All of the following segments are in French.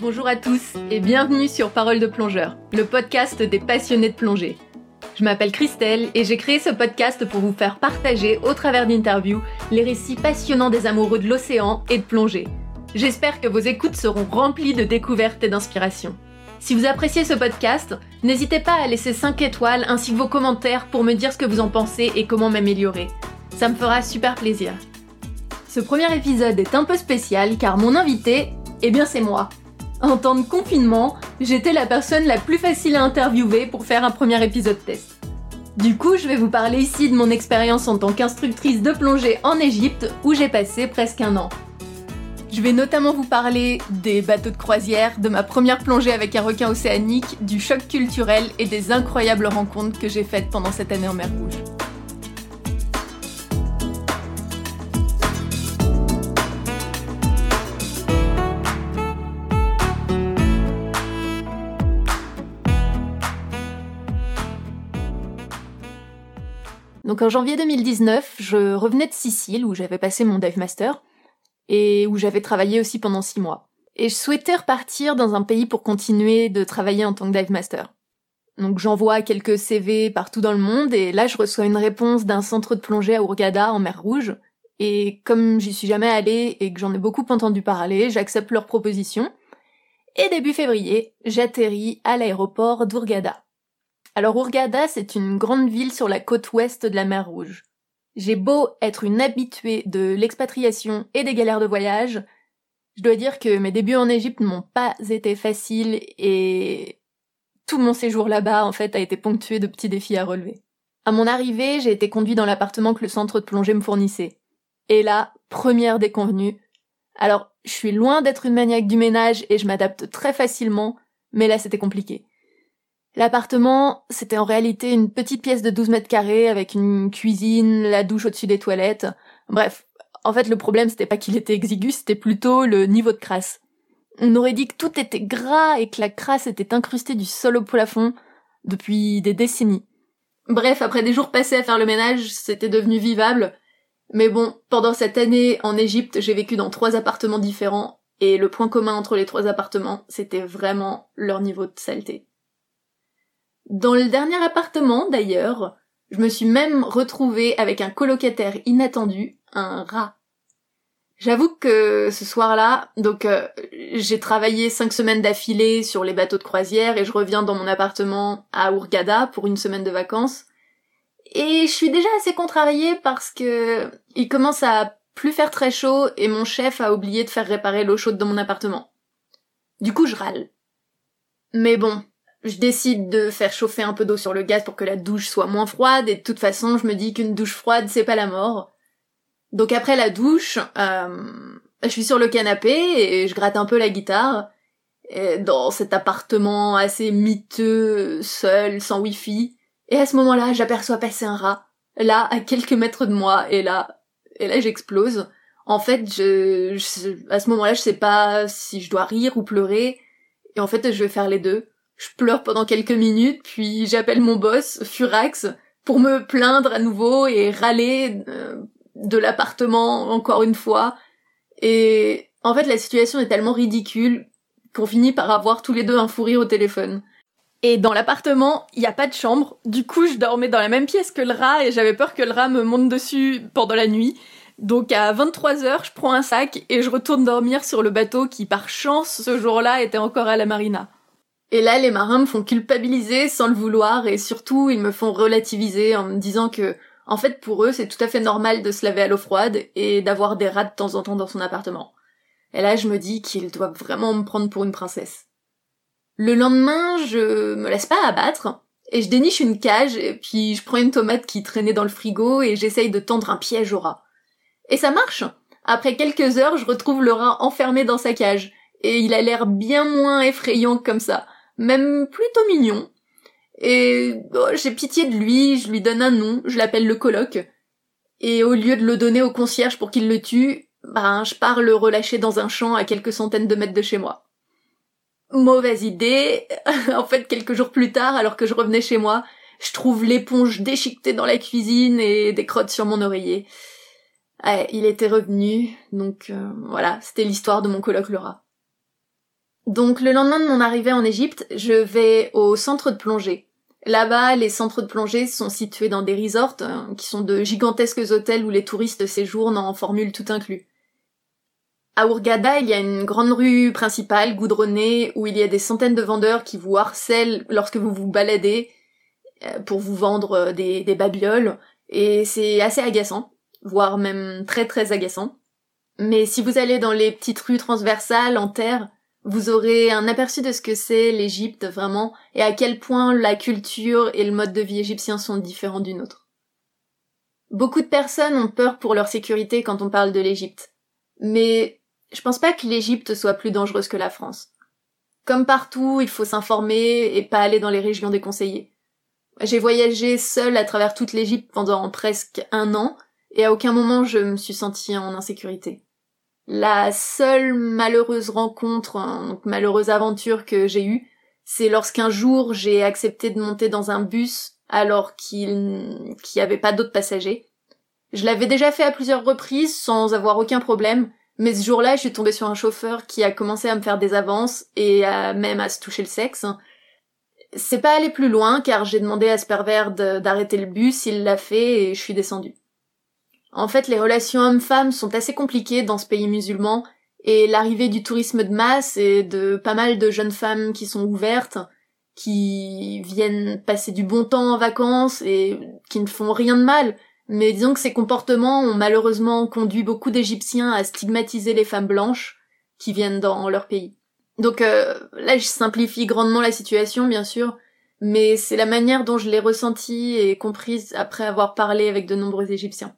Bonjour à tous et bienvenue sur Parole de plongeur, le podcast des passionnés de plongée. Je m'appelle Christelle et j'ai créé ce podcast pour vous faire partager au travers d'interviews les récits passionnants des amoureux de l'océan et de plongée. J'espère que vos écoutes seront remplies de découvertes et d'inspiration. Si vous appréciez ce podcast, n'hésitez pas à laisser 5 étoiles ainsi que vos commentaires pour me dire ce que vous en pensez et comment m'améliorer. Ça me fera super plaisir. Ce premier épisode est un peu spécial car mon invité, eh bien c'est moi. En temps de confinement, j'étais la personne la plus facile à interviewer pour faire un premier épisode test. Du coup, je vais vous parler ici de mon expérience en tant qu'instructrice de plongée en Égypte où j'ai passé presque un an. Je vais notamment vous parler des bateaux de croisière, de ma première plongée avec un requin océanique, du choc culturel et des incroyables rencontres que j'ai faites pendant cette année en mer Rouge. Donc en janvier 2019, je revenais de Sicile où j'avais passé mon dive master et où j'avais travaillé aussi pendant six mois. Et je souhaitais repartir dans un pays pour continuer de travailler en tant que dive master. Donc j'envoie quelques CV partout dans le monde et là je reçois une réponse d'un centre de plongée à Ourgada en mer Rouge. Et comme j'y suis jamais allée et que j'en ai beaucoup entendu parler, j'accepte leur proposition. Et début février, j'atterris à l'aéroport d'Ourgada. Alors Ourgada, c'est une grande ville sur la côte ouest de la mer Rouge. J'ai beau être une habituée de l'expatriation et des galères de voyage, je dois dire que mes débuts en Égypte n'ont pas été faciles et tout mon séjour là-bas, en fait, a été ponctué de petits défis à relever. À mon arrivée, j'ai été conduit dans l'appartement que le centre de plongée me fournissait. Et là, première déconvenue. Alors, je suis loin d'être une maniaque du ménage et je m'adapte très facilement, mais là c'était compliqué. L'appartement, c'était en réalité une petite pièce de 12 mètres carrés avec une cuisine, la douche au-dessus des toilettes. Bref, en fait le problème c'était pas qu'il était exigu, c'était plutôt le niveau de crasse. On aurait dit que tout était gras et que la crasse était incrustée du sol au plafond depuis des décennies. Bref, après des jours passés à faire le ménage, c'était devenu vivable. Mais bon, pendant cette année en Égypte, j'ai vécu dans trois appartements différents, et le point commun entre les trois appartements, c'était vraiment leur niveau de saleté. Dans le dernier appartement, d'ailleurs, je me suis même retrouvée avec un colocataire inattendu, un rat. J'avoue que ce soir-là, donc euh, j'ai travaillé cinq semaines d'affilée sur les bateaux de croisière et je reviens dans mon appartement à Ourgada pour une semaine de vacances. Et je suis déjà assez contrariée parce que il commence à plus faire très chaud et mon chef a oublié de faire réparer l'eau chaude dans mon appartement. Du coup, je râle. Mais bon, je décide de faire chauffer un peu d'eau sur le gaz pour que la douche soit moins froide et de toute façon je me dis qu'une douche froide c'est pas la mort. Donc après la douche, euh, je suis sur le canapé et je gratte un peu la guitare dans cet appartement assez miteux, seul, sans wifi. Et à ce moment-là, j'aperçois passer un rat, là, à quelques mètres de moi, et là, et là, j'explose. En fait, je, je à ce moment-là, je sais pas si je dois rire ou pleurer, et en fait, je vais faire les deux. Je pleure pendant quelques minutes, puis j'appelle mon boss, Furax, pour me plaindre à nouveau et râler euh, de l'appartement encore une fois. Et en fait, la situation est tellement ridicule qu'on finit par avoir tous les deux un fou rire au téléphone. Et dans l'appartement, il n'y a pas de chambre. Du coup, je dormais dans la même pièce que le rat et j'avais peur que le rat me monte dessus pendant la nuit. Donc à 23h, je prends un sac et je retourne dormir sur le bateau qui par chance ce jour-là était encore à la marina. Et là, les marins me font culpabiliser sans le vouloir et surtout, ils me font relativiser en me disant que, en fait, pour eux, c'est tout à fait normal de se laver à l'eau froide et d'avoir des rats de temps en temps dans son appartement. Et là, je me dis qu'ils doivent vraiment me prendre pour une princesse. Le lendemain, je me laisse pas abattre et je déniche une cage et puis je prends une tomate qui traînait dans le frigo et j'essaye de tendre un piège au rat. Et ça marche. Après quelques heures, je retrouve le rat enfermé dans sa cage et il a l'air bien moins effrayant comme ça même plutôt mignon. Et oh, j'ai pitié de lui, je lui donne un nom, je l'appelle le coloc. Et au lieu de le donner au concierge pour qu'il le tue, ben je pars le relâcher dans un champ à quelques centaines de mètres de chez moi. Mauvaise idée. en fait, quelques jours plus tard, alors que je revenais chez moi, je trouve l'éponge déchiquetée dans la cuisine et des crottes sur mon oreiller. il était revenu, donc euh, voilà, c'était l'histoire de mon le rat. Donc le lendemain de mon arrivée en Égypte, je vais au centre de plongée. Là-bas, les centres de plongée sont situés dans des resorts, euh, qui sont de gigantesques hôtels où les touristes séjournent en formule tout inclus. À Ourgada, il y a une grande rue principale, goudronnée, où il y a des centaines de vendeurs qui vous harcèlent lorsque vous vous baladez euh, pour vous vendre euh, des, des babioles, et c'est assez agaçant, voire même très très agaçant. Mais si vous allez dans les petites rues transversales en terre, vous aurez un aperçu de ce que c'est l'Égypte vraiment et à quel point la culture et le mode de vie égyptien sont différents d'une autre. Beaucoup de personnes ont peur pour leur sécurité quand on parle de l'Égypte. Mais je pense pas que l'Égypte soit plus dangereuse que la France. Comme partout, il faut s'informer et pas aller dans les régions déconseillées. J'ai voyagé seule à travers toute l'Égypte pendant presque un an et à aucun moment je me suis sentie en insécurité. La seule malheureuse rencontre, hein, malheureuse aventure que j'ai eue, c'est lorsqu'un jour j'ai accepté de monter dans un bus alors qu'il n'y avait pas d'autres passagers. Je l'avais déjà fait à plusieurs reprises sans avoir aucun problème, mais ce jour-là, je suis tombée sur un chauffeur qui a commencé à me faire des avances et à, même à se toucher le sexe. C'est pas allé plus loin car j'ai demandé à ce pervers d'arrêter le bus, il l'a fait et je suis descendue. En fait, les relations hommes-femmes sont assez compliquées dans ce pays musulman, et l'arrivée du tourisme de masse et de pas mal de jeunes femmes qui sont ouvertes, qui viennent passer du bon temps en vacances et qui ne font rien de mal, mais disons que ces comportements ont malheureusement conduit beaucoup d'Égyptiens à stigmatiser les femmes blanches qui viennent dans leur pays. Donc euh, là, je simplifie grandement la situation, bien sûr, mais c'est la manière dont je l'ai ressentie et comprise après avoir parlé avec de nombreux Égyptiens.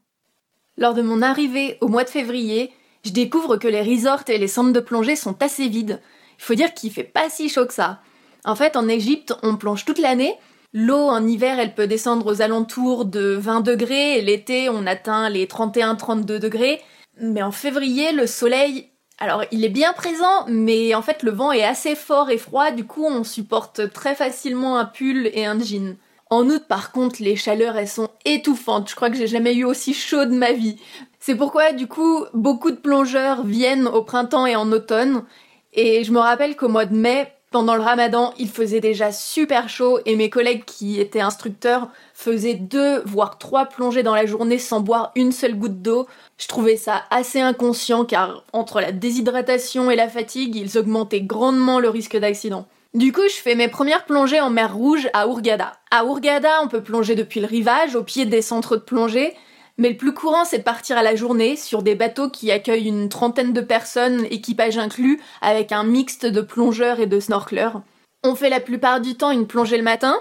Lors de mon arrivée au mois de février, je découvre que les resorts et les centres de plongée sont assez vides. Il faut dire qu'il fait pas si chaud que ça. En fait, en Égypte, on plonge toute l'année. L'eau en hiver, elle peut descendre aux alentours de 20 degrés l'été, on atteint les 31-32 degrés. Mais en février, le soleil, alors il est bien présent, mais en fait le vent est assez fort et froid, du coup on supporte très facilement un pull et un jean. En août, par contre, les chaleurs, elles sont étouffantes. Je crois que j'ai jamais eu aussi chaud de ma vie. C'est pourquoi, du coup, beaucoup de plongeurs viennent au printemps et en automne. Et je me rappelle qu'au mois de mai, pendant le ramadan, il faisait déjà super chaud et mes collègues qui étaient instructeurs faisaient deux, voire trois plongées dans la journée sans boire une seule goutte d'eau. Je trouvais ça assez inconscient car entre la déshydratation et la fatigue, ils augmentaient grandement le risque d'accident. Du coup, je fais mes premières plongées en mer Rouge à Hurghada. À Hurghada, on peut plonger depuis le rivage, au pied des centres de plongée, mais le plus courant, c'est de partir à la journée sur des bateaux qui accueillent une trentaine de personnes, équipage inclus, avec un mixte de plongeurs et de snorkeleurs. On fait la plupart du temps une plongée le matin,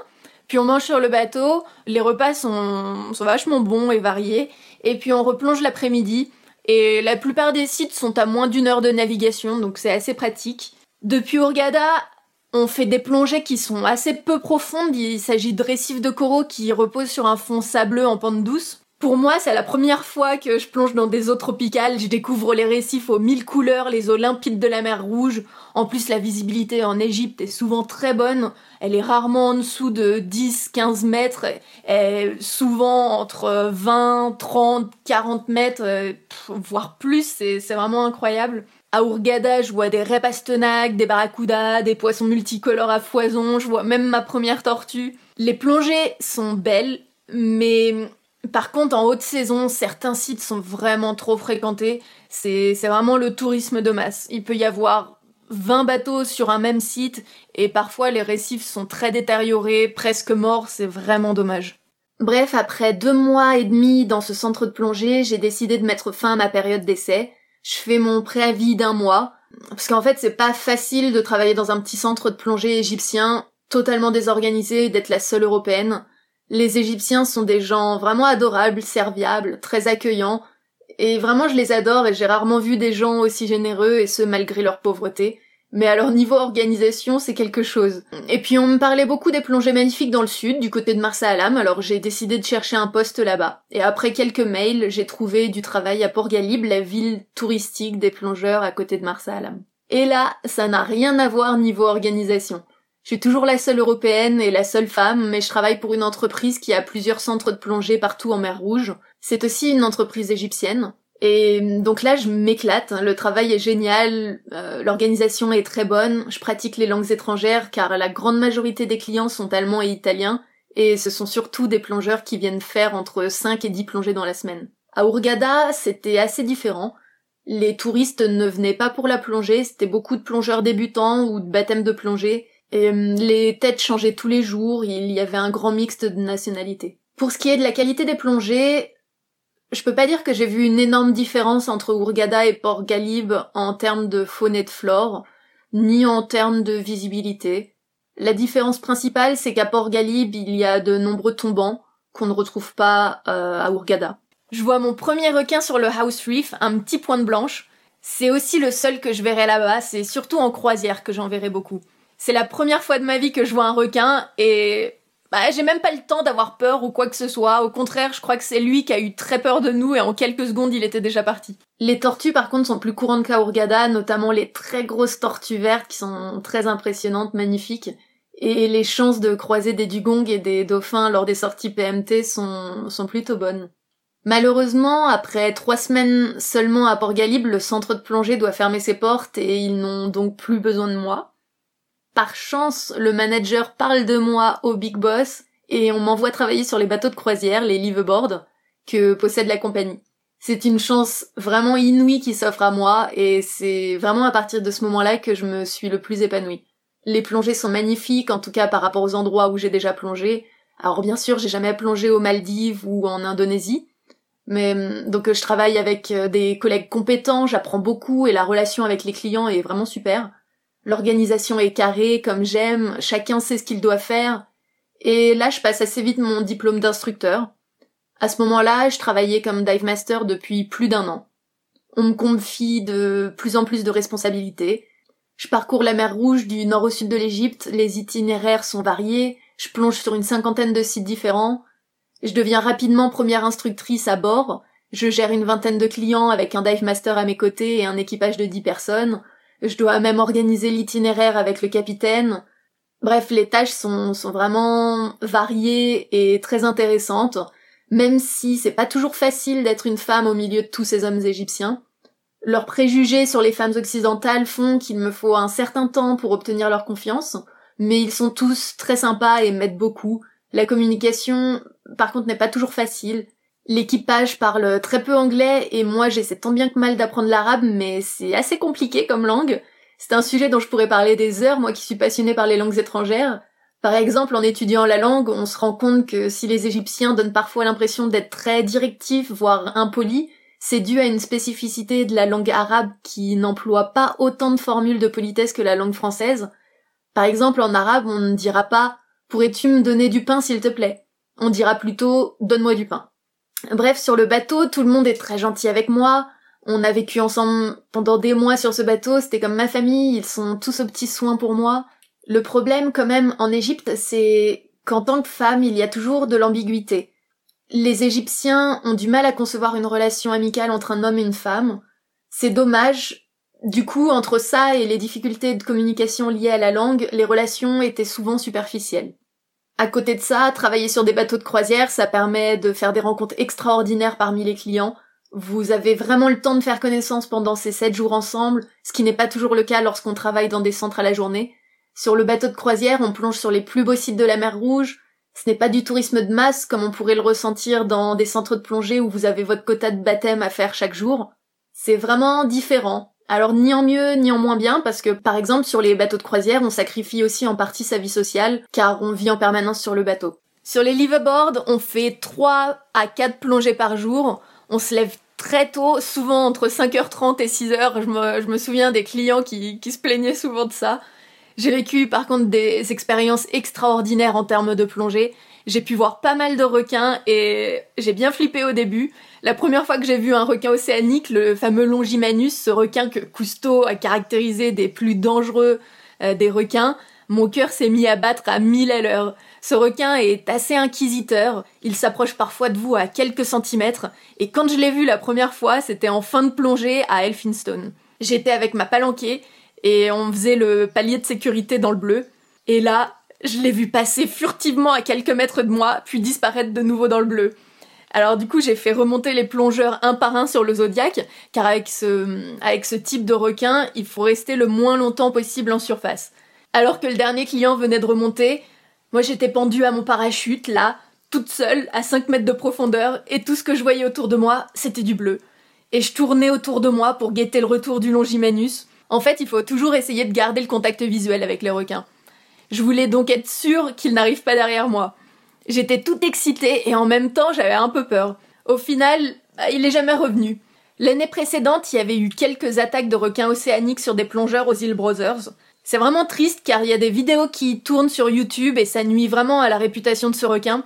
puis on mange sur le bateau, les repas sont, sont vachement bons et variés, et puis on replonge l'après-midi, et la plupart des sites sont à moins d'une heure de navigation, donc c'est assez pratique. Depuis Hurghada on fait des plongées qui sont assez peu profondes, il s'agit de récifs de coraux qui reposent sur un fond sableux en pente douce. Pour moi, c'est la première fois que je plonge dans des eaux tropicales, je découvre les récifs aux mille couleurs, les eaux limpides de la mer Rouge. En plus, la visibilité en Égypte est souvent très bonne, elle est rarement en dessous de 10-15 mètres, et souvent entre 20, 30, 40 mètres, euh, voire plus, c'est vraiment incroyable. À Ourgada, je vois des repastenacs, des barracudas, des poissons multicolores à foison, je vois même ma première tortue. Les plongées sont belles, mais par contre, en haute saison, certains sites sont vraiment trop fréquentés. C'est vraiment le tourisme de masse. Il peut y avoir 20 bateaux sur un même site et parfois les récifs sont très détériorés, presque morts, c'est vraiment dommage. Bref, après deux mois et demi dans ce centre de plongée, j'ai décidé de mettre fin à ma période d'essai je fais mon préavis d'un mois, parce qu'en fait c'est pas facile de travailler dans un petit centre de plongée égyptien, totalement désorganisé, d'être la seule européenne. Les Égyptiens sont des gens vraiment adorables, serviables, très accueillants, et vraiment je les adore et j'ai rarement vu des gens aussi généreux et ce malgré leur pauvreté. Mais alors niveau organisation, c'est quelque chose. Et puis on me parlait beaucoup des plongées magnifiques dans le sud, du côté de Marsa Alam, alors j'ai décidé de chercher un poste là-bas. Et après quelques mails, j'ai trouvé du travail à Port Galib, la ville touristique des plongeurs à côté de Marsa Alam. Et là, ça n'a rien à voir niveau organisation. Je suis toujours la seule européenne et la seule femme, mais je travaille pour une entreprise qui a plusieurs centres de plongée partout en mer Rouge. C'est aussi une entreprise égyptienne, Et donc là, je m'éclate. Le travail est génial, euh, l'organisation est très bonne. Je pratique les langues étrangères car la grande majorité des clients sont allemands et italiens. Et ce sont surtout des plongeurs qui viennent faire entre 5 et 10 plongées dans la semaine. À Hurghada, c'était assez différent. Les touristes ne venaient pas pour la plongée, c'était beaucoup de plongeurs débutants ou de baptêmes de plongée. Et hum, les têtes changeaient tous les jours, il y avait un grand mixte de nationalités. Pour ce qui est de la qualité des plongées, je peux pas dire que j'ai vu une énorme différence entre Hurghada et Port Galib en termes de faune et de flore, ni en termes de visibilité. La différence principale, c'est qu'à Port Galib, il y a de nombreux tombants qu'on ne retrouve pas euh, à Hurghada. Je vois mon premier requin sur le House Reef, un petit point de blanche. C'est aussi le seul que je verrai là-bas, c'est surtout en croisière que j'en verrai beaucoup. C'est la première fois de ma vie que je vois un requin et bah, j'ai même pas le temps d'avoir peur ou quoi que ce soit. Au contraire, je crois que c'est lui qui a eu très peur de nous et en quelques secondes, il était déjà parti. Les tortues, par contre, sont plus courantes qu'à Hurghada, notamment les très grosses tortues vertes qui sont très impressionnantes, magnifiques. Et les chances de croiser des dugongs et des dauphins lors des sorties PMT sont, sont plutôt bonnes. Malheureusement, après trois semaines seulement à Port Galib, le centre de plongée doit fermer ses portes et ils n'ont donc plus besoin de moi. Par chance, le manager parle de moi au Big Boss et on m'envoie travailler sur les bateaux de croisière, les liveaboards, que possède la compagnie. C'est une chance vraiment inouïe qui s'offre à moi et c'est vraiment à partir de ce moment-là que je me suis le plus épanouie. Les plongées sont magnifiques, en tout cas par rapport aux endroits où j'ai déjà plongé. Alors bien sûr, j'ai jamais plongé aux Maldives ou en Indonésie, mais donc je travaille avec euh, des collègues compétents, j'apprends beaucoup et la relation avec les clients est vraiment super. L'organisation est carrée, comme j'aime, chacun sait ce qu'il doit faire. Et là, je passe assez vite mon diplôme d'instructeur. À ce moment-là, je travaillais comme dive master depuis plus d'un an. On me confie de plus en plus de responsabilités. Je parcours la mer Rouge du nord au sud de l'Égypte, les itinéraires sont variés, je plonge sur une cinquantaine de sites différents. Je deviens rapidement première instructrice à bord, je gère une vingtaine de clients avec un dive master à mes côtés et un équipage de dix personnes. Je dois même organiser l'itinéraire avec le capitaine. Bref, les tâches sont, sont vraiment variées et très intéressantes, même si c'est pas toujours facile d'être une femme au milieu de tous ces hommes égyptiens. Leurs préjugés sur les femmes occidentales font qu'il me faut un certain temps pour obtenir leur confiance, mais ils sont tous très sympas et m'aident beaucoup. La communication, par contre, n'est pas toujours facile. L'équipage parle très peu anglais et moi j'essaie tant bien que mal d'apprendre l'arabe mais c'est assez compliqué comme langue. C'est un sujet dont je pourrais parler des heures, moi qui suis passionnée par les langues étrangères. Par exemple, en étudiant la langue, on se rend compte que si les Égyptiens donnent parfois l'impression d'être très directifs, voire impolis, c'est dû à une spécificité de la langue arabe qui n'emploie pas autant de formules de politesse que la langue française. Par exemple, en arabe, on ne dira pas Pourrais-tu me donner du pain s'il te plaît? On dira plutôt Donne-moi du pain. Bref, sur le bateau, tout le monde est très gentil avec moi. On a vécu ensemble pendant des mois sur ce bateau, c'était comme ma famille, ils sont tous aux petits soins pour moi. Le problème quand même en Égypte, c'est qu'en tant que femme, il y a toujours de l'ambiguïté. Les Égyptiens ont du mal à concevoir une relation amicale entre un homme et une femme. C'est dommage. Du coup, entre ça et les difficultés de communication liées à la langue, les relations étaient souvent superficielles. À côté de ça, travailler sur des bateaux de croisière, ça permet de faire des rencontres extraordinaires parmi les clients. Vous avez vraiment le temps de faire connaissance pendant ces sept jours ensemble, ce qui n'est pas toujours le cas lorsqu'on travaille dans des centres à la journée. Sur le bateau de croisière, on plonge sur les plus beaux sites de la mer Rouge. Ce n'est pas du tourisme de masse comme on pourrait le ressentir dans des centres de plongée où vous avez votre quota de baptême à faire chaque jour. C'est vraiment différent. Alors ni en mieux ni en moins bien parce que par exemple sur les bateaux de croisière on sacrifie aussi en partie sa vie sociale car on vit en permanence sur le bateau. Sur les liveaboards on fait 3 à 4 plongées par jour, on se lève très tôt, souvent entre 5h30 et 6h, je me, souviens des clients qui, qui se plaignaient souvent de ça. J'ai vécu par contre des expériences extraordinaires en termes de plongée. J'ai pu voir pas mal de requins et j'ai bien flippé au début. La première fois que j'ai vu un requin océanique, le fameux Longimanus, ce requin que Cousteau a caractérisé des plus dangereux euh, des requins, mon cœur s'est mis à battre à mille à l'heure. Ce requin est assez inquisiteur, il s'approche parfois de vous à quelques centimètres, et quand je l'ai vu la première fois, c'était en fin de plongée à Elphinstone. J'étais avec ma palanquée, et on faisait le palier de sécurité dans le bleu, et là, je l'ai vu passer furtivement à quelques mètres de moi, puis disparaître de nouveau dans le bleu. Alors du coup, j'ai fait remonter les plongeurs un par un sur le zodiaque, car avec ce, avec ce type de requin, il faut rester le moins longtemps possible en surface. Alors que le dernier client venait de remonter, moi j'étais pendue à mon parachute, là, toute seule, à 5 mètres de profondeur, et tout ce que je voyais autour de moi, c'était du bleu. Et je tournais autour de moi pour guetter le retour du Longimanus. En fait, il faut toujours essayer de garder le contact visuel avec les requins. Je voulais donc être sûre qu'ils n'arrivent pas derrière moi. J'étais toute excitée et en même temps j'avais un peu peur. Au final, bah, il est jamais revenu. L'année précédente, il y avait eu quelques attaques de requins océaniques sur des plongeurs aux îles Brothers. C'est vraiment triste car il y a des vidéos qui tournent sur YouTube et ça nuit vraiment à la réputation de ce requin.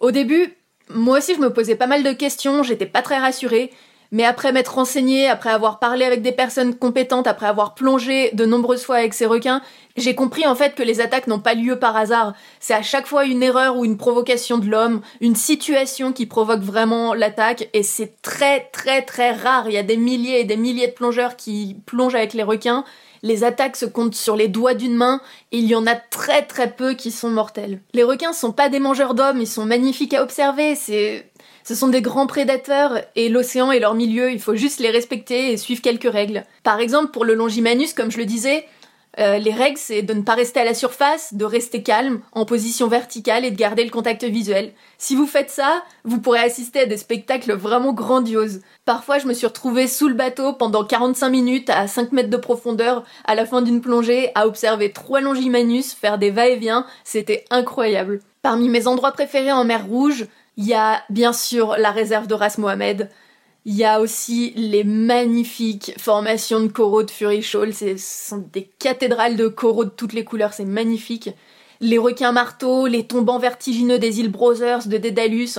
Au début, moi aussi je me posais pas mal de questions, j'étais pas très rassurée, mais après m'être renseignée, après avoir parlé avec des personnes compétentes, après avoir plongé de nombreuses fois avec ces requins, j'ai compris en fait que les attaques n'ont pas lieu par hasard. C'est à chaque fois une erreur ou une provocation de l'homme, une situation qui provoque vraiment l'attaque, et c'est très très très rare. Il y a des milliers et des milliers de plongeurs qui plongent avec les requins. Les attaques se comptent sur les doigts d'une main, et il y en a très très peu qui sont mortels. Les requins sont pas des mangeurs d'hommes, ils sont magnifiques à observer, c'est ce sont des grands prédateurs et l'océan et leur milieu, il faut juste les respecter et suivre quelques règles. Par exemple, pour le longimanus, comme je le disais, euh, les règles, c'est de ne pas rester à la surface, de rester calme, en position verticale et de garder le contact visuel. Si vous faites ça, vous pourrez assister à des spectacles vraiment grandioses. Parfois, je me suis retrouvée sous le bateau pendant 45 minutes à 5 mètres de profondeur à la fin d'une plongée à observer trois longimanus faire des va-et-vient. C'était incroyable. Parmi mes endroits préférés en mer Rouge, il y a bien sûr la réserve de Ras Mohamed. Il y a aussi les magnifiques formations de coraux de Fury Shoal. Ce sont des cathédrales de coraux de toutes les couleurs, c'est magnifique. Les requins marteaux, les tombants vertigineux des îles Brothers, de Dédalus.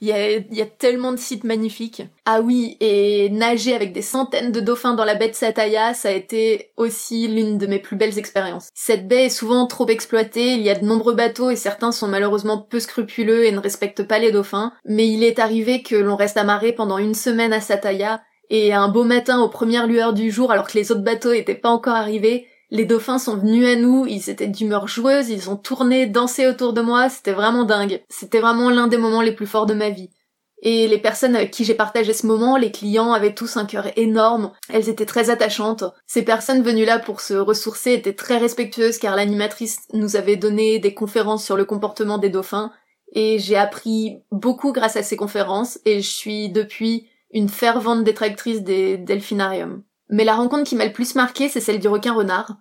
Il y a, tellement de sites magnifiques. Ah oui, et nager avec des centaines de dauphins dans la baie de Sataya, ça a été aussi l'une de mes plus belles expériences. Cette baie est souvent trop exploitée, il y a de nombreux bateaux et certains sont malheureusement peu scrupuleux et ne respectent pas les dauphins, mais il est arrivé que l'on reste amarré pendant une semaine à Sataya, et un beau matin aux premières lueurs du jour alors que les autres bateaux étaient pas encore arrivés, les dauphins sont venus à nous, ils étaient d'humeur joueuse, ils ont tourné, dansé autour de moi, c'était vraiment dingue. C'était vraiment l'un des moments les plus forts de ma vie. Et les personnes avec qui j'ai partagé ce moment, les clients avaient tous un cœur énorme, elles étaient très attachantes. Ces personnes venues là pour se ressourcer étaient très respectueuses car l'animatrice nous avait donné des conférences sur le comportement des dauphins et j'ai appris beaucoup grâce à ces conférences et je suis depuis une fervente détractrice des delphinariums. Mais la rencontre qui m'a le plus marqué, c'est celle du requin renard.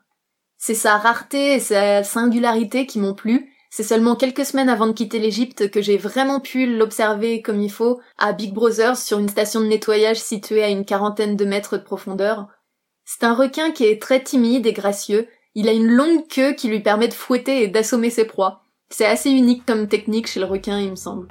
C'est sa rareté et sa singularité qui m'ont plu. C'est seulement quelques semaines avant de quitter l'Égypte que j'ai vraiment pu l'observer comme il faut à Big Brothers sur une station de nettoyage située à une quarantaine de mètres de profondeur. C'est un requin qui est très timide et gracieux. Il a une longue queue qui lui permet de fouetter et d'assommer ses proies. C'est assez unique comme technique chez le requin, il me semble.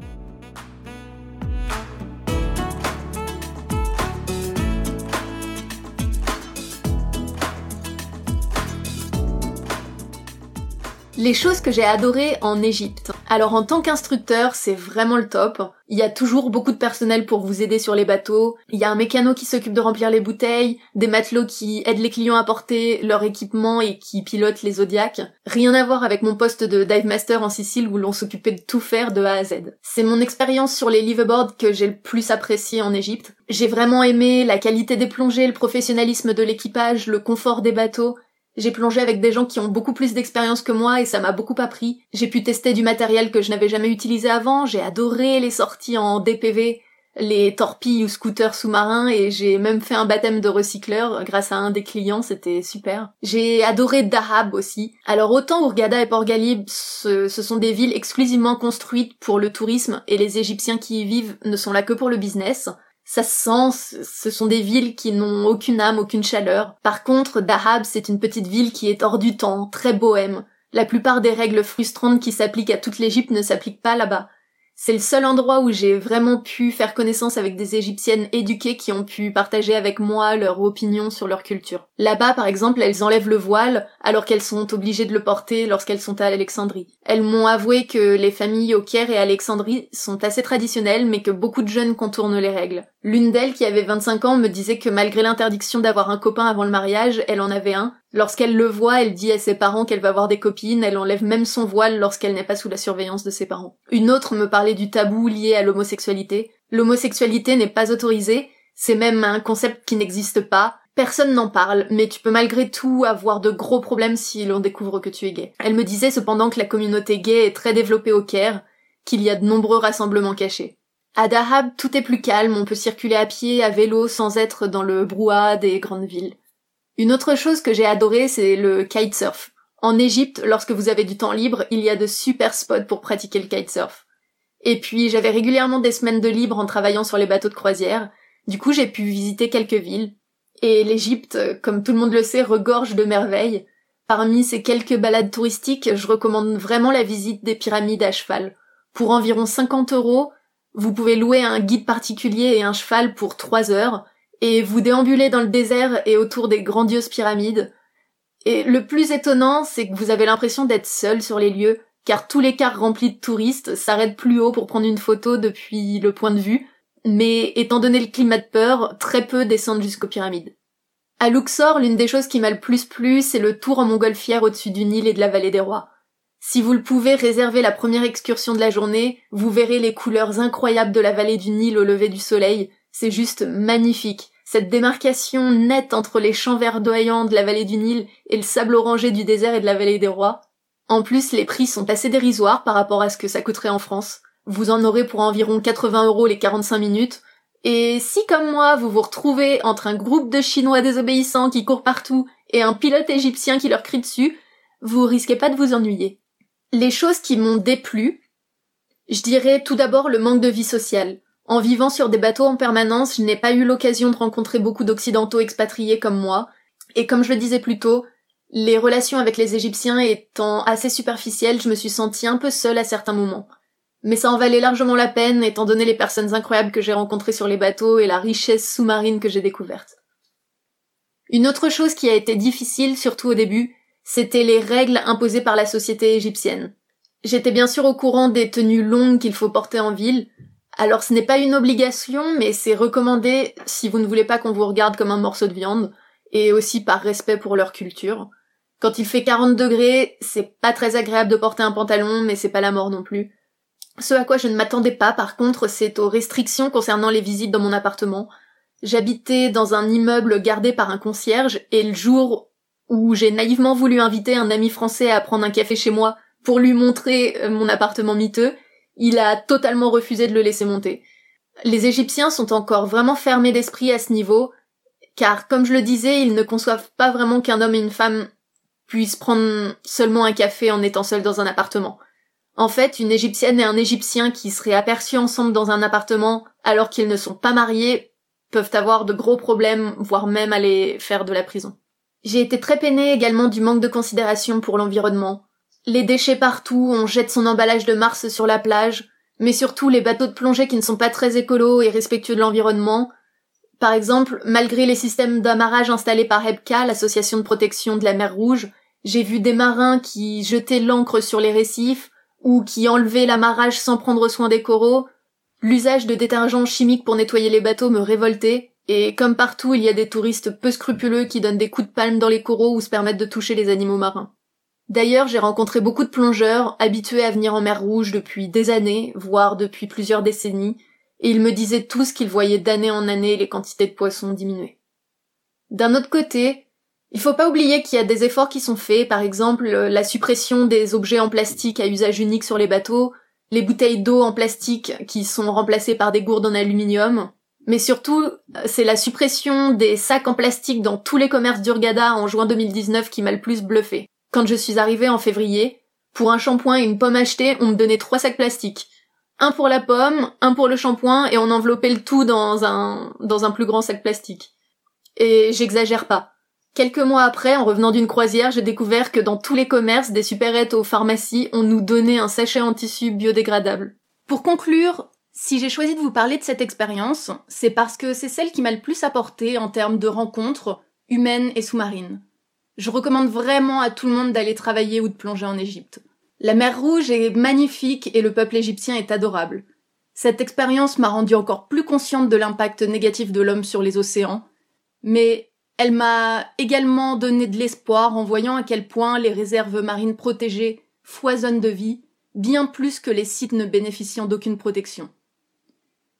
Les choses que j'ai adorées en Égypte. Alors en tant qu'instructeur, c'est vraiment le top. Il y a toujours beaucoup de personnel pour vous aider sur les bateaux. Il y a un mécano qui s'occupe de remplir les bouteilles, des matelots qui aident les clients à porter leur équipement et qui pilotent les zodiacs. Rien à voir avec mon poste de dive master en Sicile où l'on s'occupait de tout faire de A à Z. C'est mon expérience sur les liveaboards que j'ai le plus apprécié en Égypte. J'ai vraiment aimé la qualité des plongées, le professionnalisme de l'équipage, le confort des bateaux, j'ai plongé avec des gens qui ont beaucoup plus d'expérience que moi et ça m'a beaucoup appris. J'ai pu tester du matériel que je n'avais jamais utilisé avant, j'ai adoré les sorties en DPV, les torpilles ou scooters sous-marins et j'ai même fait un baptême de recycleur grâce à un des clients, c'était super. J'ai adoré Dahab aussi. Alors autant Ourgada et Port Galib, ce, ce, sont des villes exclusivement construites pour le tourisme et les Égyptiens qui y vivent ne sont là que pour le business ça se sent, ce sont des villes qui n'ont aucune âme, aucune chaleur. Par contre, Dahab, c'est une petite ville qui est hors du temps, très bohème. La plupart des règles frustrantes qui s'appliquent à toute l'Égypte ne s'appliquent pas là-bas. C'est le seul endroit où j'ai vraiment pu faire connaissance avec des Égyptiennes éduquées qui ont pu partager avec moi leur opinion sur leur culture. Là-bas, par exemple, elles enlèvent le voile alors qu'elles sont obligées de le porter lorsqu'elles sont à Alexandrie. Elles m'ont avoué que les familles au Caire et à Alexandrie sont assez traditionnelles mais que beaucoup de jeunes contournent les règles. L'une d'elles, qui avait 25 ans, me disait que malgré l'interdiction d'avoir un copain avant le mariage, elle en avait un, Lorsqu'elle le voit, elle dit à ses parents qu'elle va voir des copines, elle enlève même son voile lorsqu'elle n'est pas sous la surveillance de ses parents. Une autre me parlait du tabou lié à l'homosexualité. L'homosexualité n'est pas autorisée, c'est même un concept qui n'existe pas, Personne n'en parle, mais tu peux malgré tout avoir de gros problèmes si l'on découvre que tu es gay. Elle me disait cependant que la communauté gay est très développée au Caire, qu'il y a de nombreux rassemblements cachés. À Dahab, tout est plus calme, on peut circuler à pied, à vélo, sans être dans le brouhaha des grandes villes. Une autre chose que j'ai adoré, c'est le kitesurf. En Égypte, lorsque vous avez du temps libre, il y a de super spots pour pratiquer le kitesurf. Et puis, j'avais régulièrement des semaines de libre en travaillant sur les bateaux de croisière. Du coup, j'ai pu visiter quelques villes. Et l'Égypte, comme tout le monde le sait, regorge de merveilles. Parmi ces quelques balades touristiques, je recommande vraiment la visite des pyramides à cheval. Pour environ 50 euros, vous pouvez louer un guide particulier et un cheval pour 3 heures, et vous déambulez dans le désert et autour des grandioses pyramides. Et le plus étonnant, c'est que vous avez l'impression d'être seul sur les lieux, car tous les cars remplis de touristes s'arrêtent plus haut pour prendre une photo depuis le point de vue, mais étant donné le climat de peur, très peu descendent jusqu'aux pyramides. À Luxor, l'une des choses qui m'a le plus plu, c'est le tour en montgolfière au-dessus du Nil et de la vallée des rois. Si vous le pouvez, réserver la première excursion de la journée, vous verrez les couleurs incroyables de la vallée du Nil au lever du soleil. C'est juste magnifique. Cette démarcation nette entre les champs verdoyants de la vallée du Nil et le sable orangé du désert et de la vallée des rois. En plus, les prix sont assez dérisoires par rapport à ce que ça coûterait en France. Vous en aurez pour environ 80 euros les 45 minutes. Et si comme moi, vous vous retrouvez entre un groupe de Chinois désobéissants qui courent partout et un pilote égyptien qui leur crie dessus, vous risquez pas de vous ennuyer. Les choses qui m'ont déplu, je dirais tout d'abord le manque de vie sociale. En vivant sur des bateaux en permanence, je n'ai pas eu l'occasion de rencontrer beaucoup d'occidentaux expatriés comme moi, et comme je le disais plus tôt, les relations avec les Égyptiens étant assez superficielles, je me suis sentie un peu seule à certains moments mais ça en valait largement la peine étant donné les personnes incroyables que j'ai rencontrées sur les bateaux et la richesse sous-marine que j'ai découverte. Une autre chose qui a été difficile, surtout au début, c'était les règles imposées par la société égyptienne. J'étais bien sûr au courant des tenues longues qu'il faut porter en ville, alors ce n'est pas une obligation, mais c'est recommandé si vous ne voulez pas qu'on vous regarde comme un morceau de viande, et aussi par respect pour leur culture. Quand il fait 40 degrés, c'est pas très agréable de porter un pantalon, mais c'est pas la mort non plus. Ce à quoi je ne m'attendais pas, par contre, c'est aux restrictions concernant les visites dans mon appartement. J'habitais dans un immeuble gardé par un concierge, et le jour où j'ai naïvement voulu inviter un ami français à prendre un café chez moi pour lui montrer euh, mon appartement miteux, il a totalement refusé de le laisser monter. Les Égyptiens sont encore vraiment fermés d'esprit à ce niveau, car comme je le disais, ils ne conçoivent pas vraiment qu'un homme et une femme puissent prendre seulement un café en étant seuls dans un appartement. En fait, une Égyptienne et un Égyptien qui seraient aperçus ensemble dans un appartement alors qu'ils ne sont pas mariés peuvent avoir de gros problèmes, voire même aller faire de la prison. J'ai été très peinée également du manque de considération pour l'environnement. Les déchets partout, on jette son emballage de Mars sur la plage, mais surtout les bateaux de plongée qui ne sont pas très écolos et respectueux de l'environnement. Par exemple, malgré les systèmes d'amarrage installés par HEPCA, l'association de protection de la mer Rouge, j'ai vu des marins qui jetaient l'encre sur les récifs, ou qui enlevaient l'amarrage sans prendre soin des coraux. L'usage de détergents chimiques pour nettoyer les bateaux me révoltait, et comme partout il y a des touristes peu scrupuleux qui donnent des coups de palme dans les coraux ou se permettent de toucher les animaux marins. D'ailleurs, j'ai rencontré beaucoup de plongeurs, habitués à venir en mer Rouge depuis des années, voire depuis plusieurs décennies, et ils me disaient tous qu'ils voyaient d'année en année les quantités de poissons diminuer. D'un autre côté, il faut pas oublier qu'il y a des efforts qui sont faits, par exemple euh, la suppression des objets en plastique à usage unique sur les bateaux, les bouteilles d'eau en plastique qui sont remplacées par des gourdes en aluminium, mais surtout, euh, c'est la suppression des sacs en plastique dans tous les commerces d'Urgada en juin 2019 qui m'a le plus bluffé. Quand je suis arrivée en février, pour un shampoing et une pomme achetée, on me donnait trois sacs plastiques. Un pour la pomme, un pour le shampoing, et on enveloppait le tout dans un, dans un plus grand sac plastique. Et j'exagère pas. Quelques mois après, en revenant d'une croisière, j'ai découvert que dans tous les commerces, des supérettes aux pharmacies, on nous donnait un sachet en tissu biodégradable. Pour conclure, si j'ai choisi de vous parler de cette expérience, c'est parce que c'est celle qui m'a le plus apporté en termes de rencontres humaines et sous-marines. Je recommande vraiment à tout le monde d'aller travailler ou de plonger en Égypte. La mer Rouge est magnifique et le peuple égyptien est adorable. Cette expérience m'a rendu encore plus consciente de l'impact négatif de l'homme sur les océans, mais Elle m'a également donné de l'espoir en voyant à quel point les réserves marines protégées foisonnent de vie, bien plus que les sites ne bénéficiant d'aucune protection.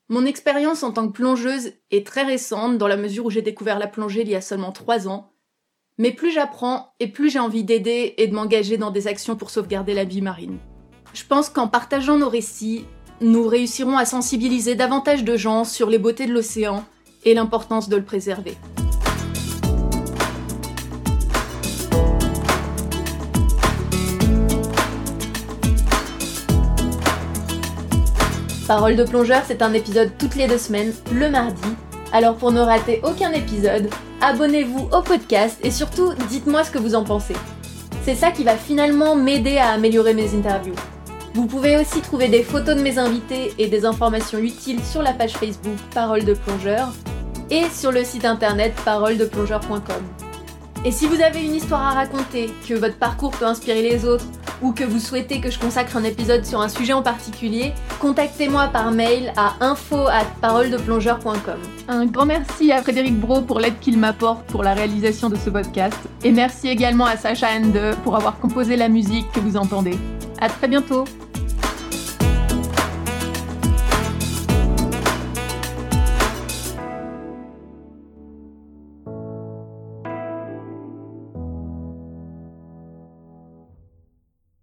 Mon expérience en tant que plongeuse est très récente dans la mesure où j'ai découvert la plongée il y a seulement trois ans, mais plus j'apprends et plus j'ai envie d'aider et de m'engager dans des actions pour sauvegarder la vie marine. Je pense qu'en partageant nos récits, nous réussirons à sensibiliser davantage de gens sur les beautés de l'océan et l'importance de le préserver. Parole de plongeur, c'est un épisode toutes les deux semaines, le mardi. Alors pour ne rater aucun épisode, abonnez-vous au podcast et surtout dites-moi ce que vous en pensez. C'est ça qui va finalement m'aider à améliorer mes interviews. Vous pouvez aussi trouver des photos de mes invités et des informations utiles sur la page Facebook Parole de plongeur et sur le site internet paroledeplongeur.com. Et si vous avez une histoire à raconter, que votre parcours peut inspirer les autres, ou que vous souhaitez que je consacre un épisode sur un sujet en particulier, contactez-moi par mail à info at paroledeplongeur.com. Un grand merci à Frédéric Bro pour l'aide qu'il m'apporte pour la réalisation de ce podcast. Et merci également à Sacha Ende pour avoir composé la musique que vous entendez. À très bientôt!